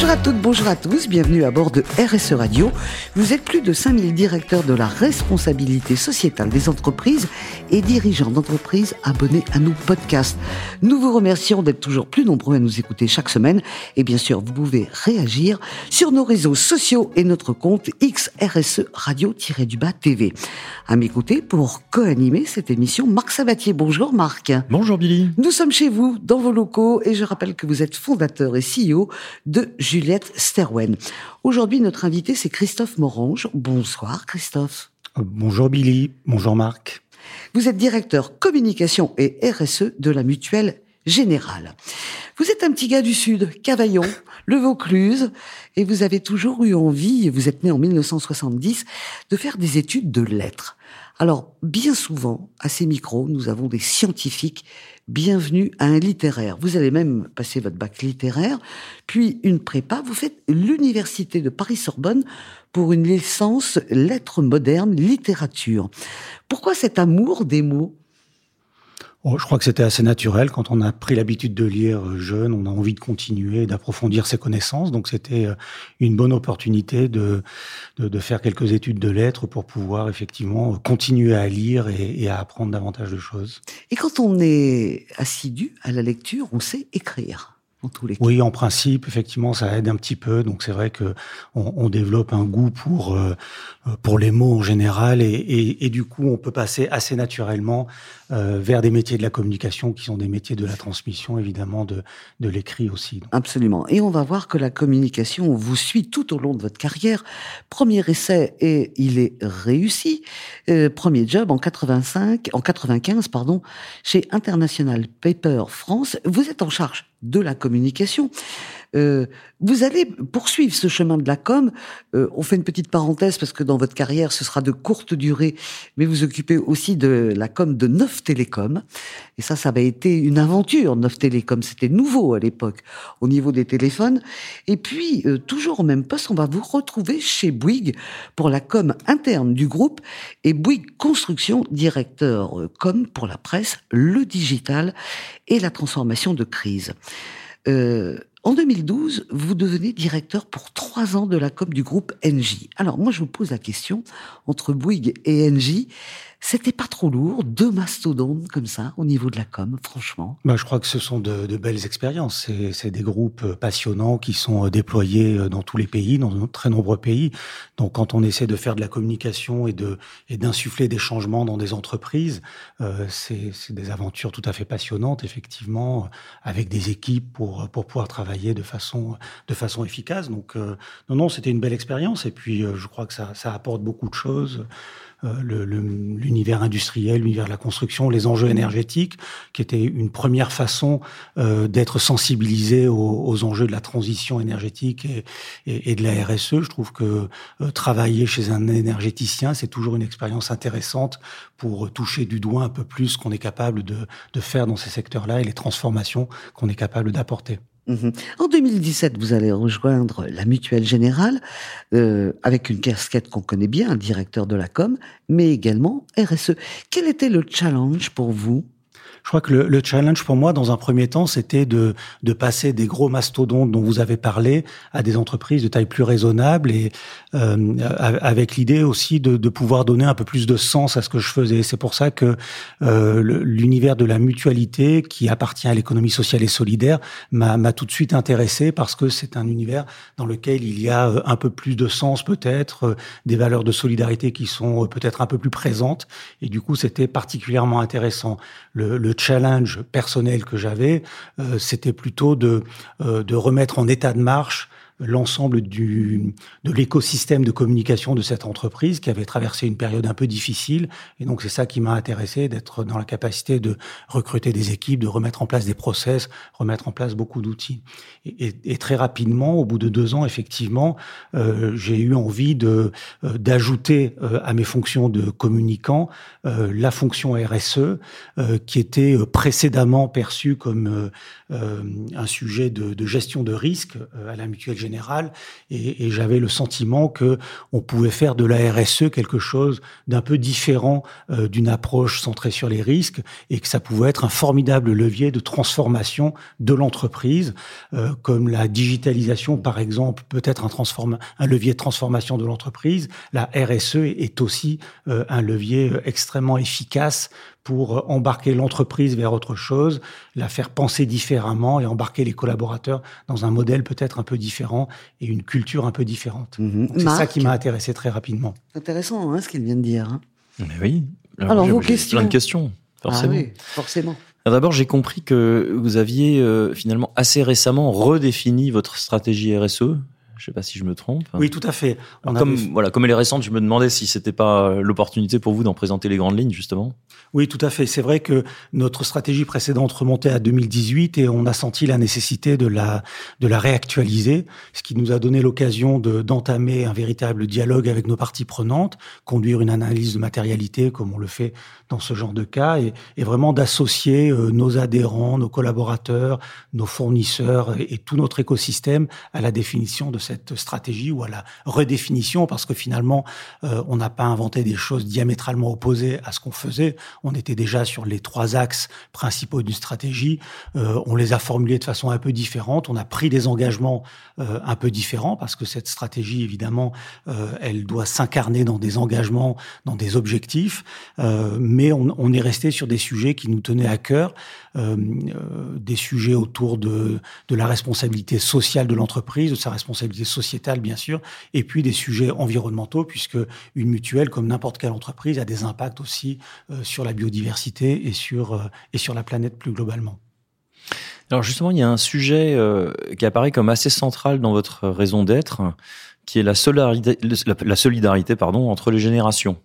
Bonjour à toutes, bonjour à tous, bienvenue à bord de RSE Radio. Vous êtes plus de 5000 directeurs de la responsabilité sociétale des entreprises et dirigeants d'entreprises abonnés à nos podcasts. Nous vous remercions d'être toujours plus nombreux à nous écouter chaque semaine et bien sûr vous pouvez réagir sur nos réseaux sociaux et notre compte XRSE Radio-du-Bas TV. À m'écouter pour co-animer cette émission, Marc Sabatier. Bonjour Marc. Bonjour Billy. Nous sommes chez vous, dans vos locaux et je rappelle que vous êtes fondateur et CEO de Juliette Sterwen. Aujourd'hui, notre invité, c'est Christophe Morange. Bonsoir, Christophe. Euh, bonjour Billy. Bonjour Marc. Vous êtes directeur communication et RSE de la Mutuelle Générale. Vous êtes un petit gars du Sud, Cavaillon, le Vaucluse, et vous avez toujours eu envie, vous êtes né en 1970, de faire des études de lettres. Alors, bien souvent, à ces micros, nous avons des scientifiques bienvenue à un littéraire. Vous allez même passer votre bac littéraire, puis une prépa. Vous faites l'université de Paris-Sorbonne pour une licence lettres modernes, littérature. Pourquoi cet amour des mots Oh, je crois que c'était assez naturel. Quand on a pris l'habitude de lire euh, jeune, on a envie de continuer, d'approfondir ses connaissances. Donc c'était euh, une bonne opportunité de, de, de, faire quelques études de lettres pour pouvoir effectivement continuer à lire et, et, à apprendre davantage de choses. Et quand on est assidu à la lecture, on sait écrire. Oui, en principe, effectivement, ça aide un petit peu. Donc c'est vrai que on, on, développe un goût pour euh, pour les mots en général, et, et, et, du coup, on peut passer assez naturellement euh, vers des métiers de la communication qui sont des métiers de la transmission, évidemment, de de l'écrit aussi. Absolument. Et on va voir que la communication vous suit tout au long de votre carrière. Premier essai et il est réussi. Euh, premier job en 85, en 95, pardon, chez International Paper France. Vous êtes en charge de la communication. Euh, vous allez poursuivre ce chemin de la com. Euh, on fait une petite parenthèse parce que dans votre carrière, ce sera de courte durée, mais vous occupez aussi de la com de Neuf Télécom. Et ça, ça avait été une aventure, Neuf Télécom. C'était nouveau à l'époque au niveau des téléphones. Et puis, euh, toujours au même poste, on va vous retrouver chez Bouygues pour la com interne du groupe et Bouygues Construction, directeur com pour la presse, le digital et la transformation de crise. Euh, en 2012, vous devenez directeur pour trois ans de la COP du groupe NJ. Alors moi, je vous pose la question, entre Bouygues et NJ, c'était pas trop lourd, deux mastodontes comme ça au niveau de la com, franchement. Bah, je crois que ce sont de, de belles expériences. C'est des groupes euh, passionnants qui sont euh, déployés euh, dans tous les pays, dans de très nombreux pays. Donc, quand on essaie de faire de la communication et de et d'insuffler des changements dans des entreprises, euh, c'est des aventures tout à fait passionnantes, effectivement, avec des équipes pour pour pouvoir travailler de façon de façon efficace. Donc, euh, non, non, c'était une belle expérience. Et puis, je crois que ça ça apporte beaucoup de choses. Euh, l'univers industriel, l'univers de la construction, les enjeux énergétiques, qui était une première façon euh, d'être sensibilisé aux, aux, enjeux de la transition énergétique et, et, et, de la RSE. Je trouve que euh, travailler chez un énergéticien, c'est toujours une expérience intéressante pour toucher du doigt un peu plus ce qu'on est capable de, de faire dans ces secteurs-là et les transformations qu'on est capable d'apporter. Mhm. En 2017, vous allez rejoindre la Mutuelle Générale euh, avec une casquette qu'on connaît bien, un directeur de la com, mais également RSE. Quel était le challenge pour vous? Je crois que le, le, challenge pour moi, dans un premier temps, c'était de, de passer des gros mastodontes dont vous avez parlé à des entreprises de taille plus raisonnable et euh, avec l'idée aussi de, de, pouvoir donner un peu plus de sens à ce que je faisais. C'est pour ça que euh, l'univers de la mutualité, qui appartient à l'économie sociale et solidaire, m'a tout de suite intéressé parce que c'est un univers dans lequel il y a euh, un peu plus de sens peut-être, euh, des valeurs de solidarité qui sont euh, peut-être un peu plus présentes. Et du coup, c'était particulièrement intéressant. Le challenge personnel que j'avais, euh, c'était plutôt euh, de remettre en état de marche l'ensemble du de l'écosystème de communication de cette entreprise qui avait traversé une période un peu difficile. Et donc c'est ça qui m'a intéressé d'être dans la capacité de recruter des équipes de remettre en place des process remettre en place beaucoup d'outils. Et, très rapidement au bout de deux ans effectivement euh, j'ai eu envie de euh, d'ajouter euh, à mes fonctions de communicant la fonction RSE qui était précédemment perçue comme un sujet de, de gestion de risque à la mutuelle générale et, j'avais le sentiment que on pouvait faire de la RSE quelque chose d'un peu différent euh, d'une approche centrée sur les risques, et que ça pouvait être un formidable levier de transformation de l'entreprise, euh, comme la digitalisation, par exemple, peut être un, un levier de transformation de l'entreprise. La RSE est aussi euh, un levier extrêmement efficace pour embarquer l'entreprise vers autre chose, la faire penser différemment et embarquer les collaborateurs dans un modèle peut-être un peu différent et une culture un peu différente. Mhm. C'est ça qui m'a intéressé très rapidement. Intéressant, hein, ce qu'il vient de dire. hein. Mais oui. Alors, j'ai- vos questions. Plein de questions, forcément. Ah oui, forcément. Alors, D'abord, j'ai compris que vous aviez euh, finalement assez récemment redéfini votre stratégie RSE. Je sais pas si je me trompe. Oui, tout à fait. On comme avait- voilà, comme elle est récente, je me demandais si c'était pas l'opportunité pour vous d'en présenter les grandes lignes justement. Oui, tout à fait. C'est vrai que notre stratégie précédente remontait à 2018 et on a senti la nécessité de la, de la réactualiser, ce qui nous a donné l'occasion de, d'entamer un véritable dialogue avec nos parties prenantes, conduire une analyse de matérialité comme on le fait dans ce genre de cas et, et vraiment d'associer euh, nos adhérents, nos collaborateurs, nos fournisseurs et, et tout notre écosystème à la définition de cette stratégie ou à la redéfinition parce que finalement, euh, on n'a pas inventé des choses diamétralement opposées à ce qu'on faisait. On était déjà sur les trois axes principaux d'une stratégie. Euh, on les a formulés de façon un peu différente. On a pris des engagements euh, un peu différents parce que cette stratégie, évidemment, elle doit s'incarner dans des engagements, dans des objectifs. Mais on, est resté sur des sujets qui nous tenaient à cœur, des sujets autour de la responsabilité sociale de l'entreprise, de sa responsabilité sociétale, bien sûr, et puis des sujets environnementaux, puisque une mutuelle, comme n'importe quelle entreprise, a des impacts aussi euh, sur la biodiversité et sur, euh, et sur la planète plus globalement. Alors justement, il y a un sujet euh, qui apparaît comme assez central dans votre raison d'être, qui est la solidarité, la, la solidarité pardon, entre les générations.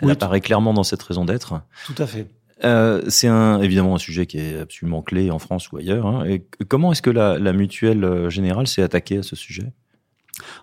Elle Oui, apparaît clairement dans cette raison d'être. Tout à fait. Euh, c'est un, évidemment un sujet qui est absolument clé en France ou ailleurs. hein. Et comment est-ce que la, la mutuelle générale s'est attaquée à ce sujet?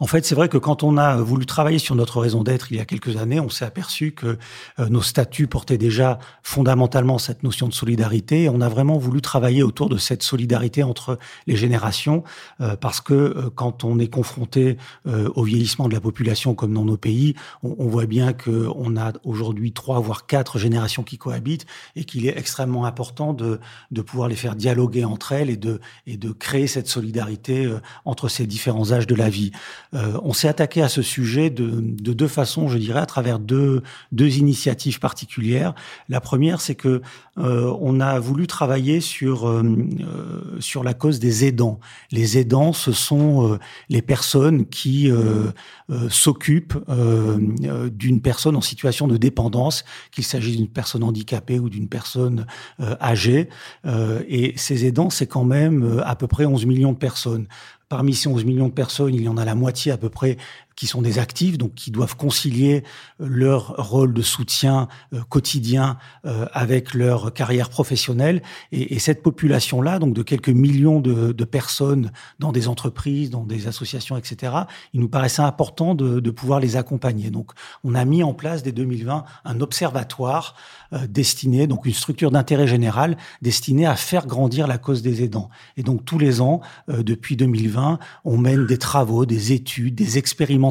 En fait, c'est vrai que quand on a voulu travailler sur notre raison d'être il y a quelques années, on s'est aperçu que euh, nos statuts portaient déjà fondamentalement cette notion de solidarité. Et on a vraiment voulu travailler autour de cette solidarité entre les générations, euh, parce que euh, quand on est confronté euh, au vieillissement de la population, comme dans nos pays, on, voit bien que on a aujourd'hui trois voire quatre générations qui cohabitent, et qu'il est extrêmement important de, de pouvoir les faire dialoguer entre elles et de, et de créer cette solidarité euh, entre ces différents âges de la vie. Euh, on s'est attaqué à ce sujet de, de, deux façons, je dirais, à travers deux, deux initiatives particulières. La première, c'est que euh, on a voulu travailler sur euh, sur la cause des aidants. Les aidants, ce sont les personnes qui s'occupent d'une personne en situation de dépendance, qu'il s'agisse d'une personne handicapée ou d'une personne âgée. Et ces aidants, c'est quand même à peu près 11 millions de personnes. Parmi ces 11 millions de personnes, il y en a la moitié à peu près qui sont des actifs, donc qui doivent concilier leur rôle de soutien euh, quotidien euh, avec leur carrière professionnelle. Et, et cette population-là, donc de quelques millions de, de, personnes dans des entreprises, dans des associations, etc., il nous paraissait important de, de, pouvoir les accompagner. Donc, on a mis en place dès 2020 un observatoire euh, destiné, donc une structure d'intérêt général destinée à faire grandir la cause des aidants. Et donc, tous les ans, euh, depuis 2020, on mène des travaux, des études, des expérimentations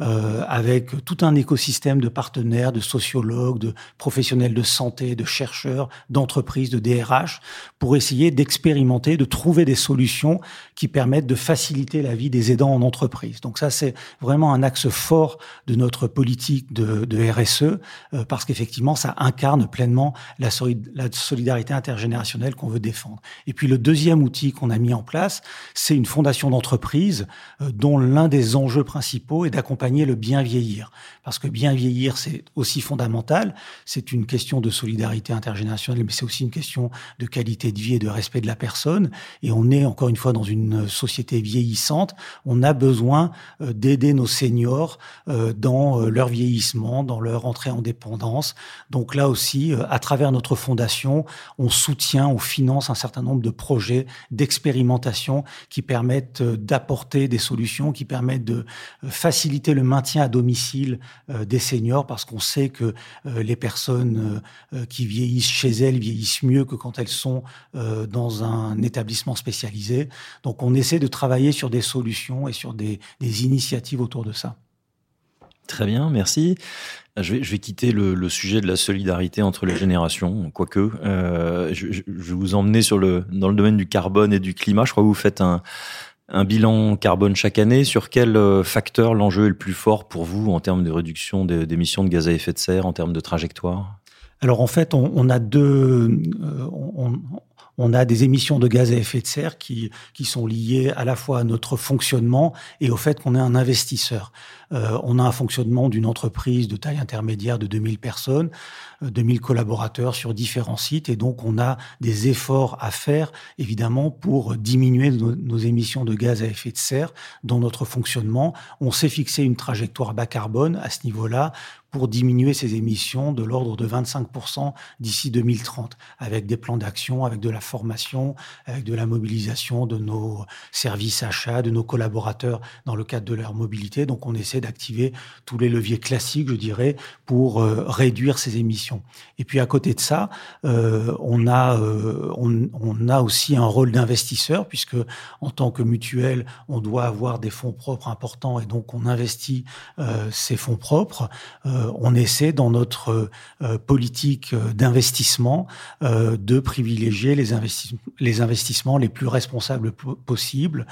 euh, avec tout un écosystème de partenaires, de sociologues, de professionnels de santé, de chercheurs, d'entreprises, de DRH, pour essayer d'expérimenter, de trouver des solutions qui permettent de faciliter la vie des aidants en entreprise. Donc ça, c'est vraiment un axe fort de notre politique de, RSE, euh, parce qu'effectivement, ça incarne pleinement la solidarité intergénérationnelle qu'on veut défendre. Et puis le deuxième outil qu'on a mis en place, c'est une fondation d'entreprise euh, dont l'un des enjeux principaux est d'accompagner le bien vieillir. Parce que bien vieillir, c'est aussi fondamental. C'est une question de solidarité intergénérationnelle, mais c'est aussi une question de qualité de vie et de respect de la personne. Et on est encore une fois dans une société vieillissante. On a besoin euh, d'aider nos seniors euh, dans euh, leur vieillissement, dans leur entrée en dépendance. Donc là aussi, à travers notre fondation, on soutient, on finance un certain nombre de projets d'expérimentation qui permettent d'apporter des solutions, qui permettent de faciliter le maintien à domicile des seniors parce qu'on sait que les personnes qui vieillissent chez elles vieillissent mieux que quand elles sont dans un établissement spécialisé. Donc on essaie de travailler sur des solutions et sur des, initiatives autour de ça. Très bien, merci. Je vais, quitter le, sujet de la solidarité entre les générations, quoique. Euh, je, vais vous emmener dans le domaine du carbone et du climat. Je crois que vous faites un, un bilan carbone chaque année. Sur quel euh, facteur l'enjeu est le plus fort pour vous en termes de réduction d'émissions de gaz à effet de serre, en termes de trajectoire? Alors en fait, on, a deux, euh, on a des émissions de gaz à effet de serre qui, qui sont liées à la fois à notre fonctionnement et au fait qu'on est un investisseur. Euh, on a un fonctionnement d'une entreprise de taille intermédiaire de 2000 personnes, 2000 euh, collaborateurs sur différents sites, et donc on a des efforts à faire, évidemment, pour diminuer nos, nos émissions de gaz à effet de serre dans notre fonctionnement. On s'est fixé une trajectoire bas carbone à ce niveau-là pour diminuer ces émissions de l'ordre de 25% d'ici 2030, avec des plans d'action, avec de la formation, avec de la mobilisation de nos services achats, de nos collaborateurs dans le cadre de leur mobilité. Donc on essaie d'activer tous les leviers classiques, je dirais, pour euh, réduire ces émissions. Et puis à côté de ça, euh, on a euh, on, a aussi un rôle d'investisseur puisque en tant que mutuelle, on doit avoir des fonds propres importants et donc on investit ces fonds propres. On essaie dans notre euh, politique d'investissement de privilégier les, investissements, les investissements les plus responsables possibles.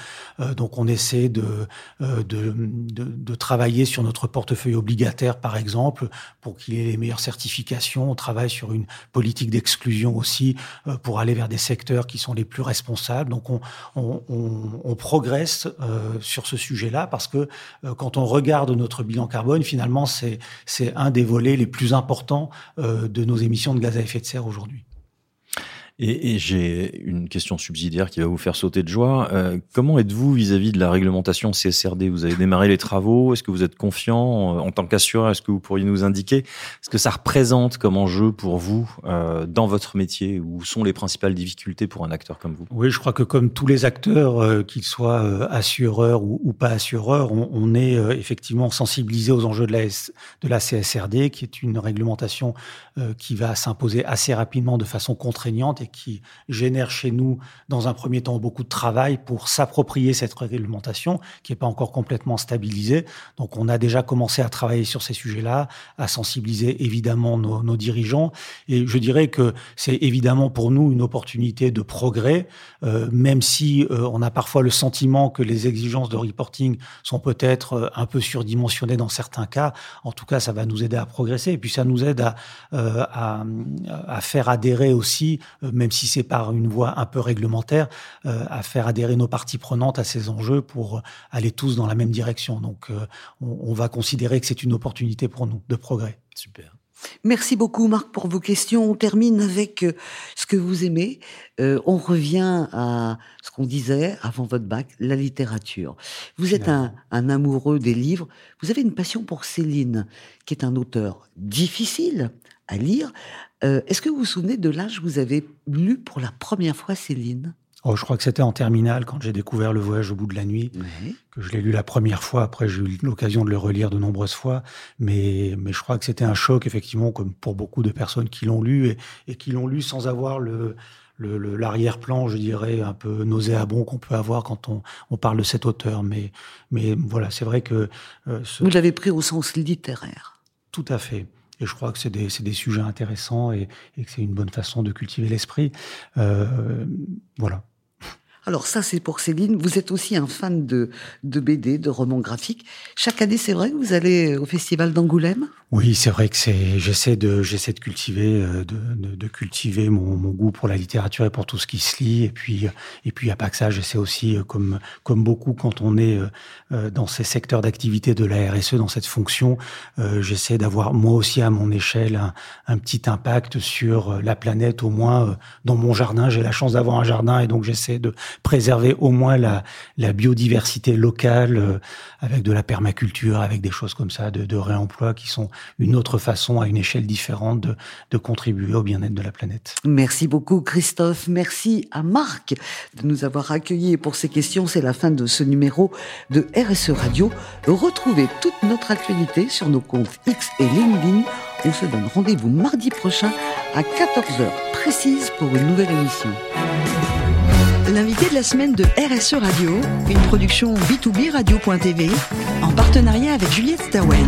donc on essaie de, de, travailler sur notre portefeuille obligataire, par exemple, pour qu'il ait les meilleures certifications. On travaille sur une politique d'exclusion aussi pour aller vers des secteurs qui sont les plus responsables. Donc on, on, on, on progresse sur ce sujet-là parce que quand on regarde notre bilan carbone, finalement, c'est c'est un des volets les plus importants euh, de nos émissions de gaz à effet de serre aujourd'hui. Et, et j'ai une question subsidiaire qui va vous faire sauter de joie. Euh, comment êtes-vous vis-à-vis de la réglementation CSRD Vous avez démarré les travaux. Est-ce que vous êtes confiant? En tant qu'assureur Est-ce que vous pourriez nous indiquer ce que ça représente comme enjeu pour vous euh, dans votre métier? Où sont les principales difficultés pour un acteur comme vous? Oui, je crois que comme tous les acteurs, euh, qu'ils soient euh, assureurs ou, pas assureurs, on, est euh, effectivement sensibilisé aux enjeux de la CSRD, qui est une réglementation qui va s'imposer assez rapidement de façon contraignante et qui génère chez nous, dans un premier temps, beaucoup de travail pour s'approprier cette réglementation qui n'est pas encore complètement stabilisée. Donc, on a déjà commencé à travailler sur ces sujets-là, à sensibiliser évidemment nos, dirigeants. Et je dirais que c'est évidemment pour nous une opportunité de progrès, euh, même si euh, on a parfois le sentiment que les exigences de reporting sont peut-être euh, un peu surdimensionnées dans certains cas. En tout cas, ça va nous aider à progresser. Et puis, ça nous aide à, faire adhérer aussi, même si c'est par une voie un peu réglementaire, euh, à faire adhérer nos parties prenantes à ces enjeux pour aller tous dans la même direction. Donc, euh, on, on va considérer que c'est une opportunité pour nous de progrès. Super. Merci beaucoup Marc pour vos questions. On termine avec euh, ce que vous aimez. Euh, on revient à ce qu'on disait avant votre bac, la littérature. Vous êtes un, un, amoureux des livres. Vous avez une passion pour Céline, qui est un auteur difficile à lire. Euh, Est-ce que vous vous souvenez de l'âge où vous avez lu pour la première fois Céline? Oh, je crois que c'était en terminale quand j'ai découvert Le Voyage au bout de la nuit, oui. que je l'ai lu la première fois. Après, j'ai eu l'occasion de le relire de nombreuses fois, mais mais je crois que c'était un choc effectivement, comme pour beaucoup de personnes qui l'ont lu et, et qui l'ont lu sans avoir le l'arrière-plan, je dirais, un peu nauséabond qu'on peut avoir quand on, on, parle de cet auteur. Mais, mais voilà, c'est vrai que... Euh, ce... Vous l'avez pris au sens littéraire. Tout à fait. Et je crois que c'est des, des, sujets intéressants et, et que c'est une bonne façon de cultiver l'esprit. Euh, voilà. Alors ça, c'est pour Céline. Vous êtes aussi un fan de, de BD, de romans graphiques. Chaque année, c'est vrai vous allez au Festival d'Angoulême? Oui, c'est vrai que c'est. J'essaie de, j'essaie de cultiver, euh, de, de, de, cultiver mon, mon, goût pour la littérature et pour tout ce qui se lit. Et puis, et puis, à pas que ça, j'essaie aussi, euh, comme, comme beaucoup, quand on est euh, dans ces secteurs d'activité de la RSE, dans cette fonction, j'essaie d'avoir moi aussi à mon échelle un, un, petit impact sur la planète, au moins dans mon jardin. J'ai la chance d'avoir un jardin et donc j'essaie de préserver au moins la, la biodiversité locale avec de la permaculture, avec des choses comme ça, de, de réemploi qui sont une autre façon, à une échelle différente, de, de contribuer au bien-être de la planète. Merci beaucoup Christophe. Merci à Marc de nous avoir accueillis pour ces questions. C'est la fin de ce numéro de RSE Radio. Retrouvez toute notre actualité sur nos comptes X et LinkedIn. On se donne rendez-vous mardi prochain à 14h précise pour une nouvelle émission. L'invité de la semaine de RSE Radio, une production B2B Radio.tv en partenariat avec Juliette Stawen.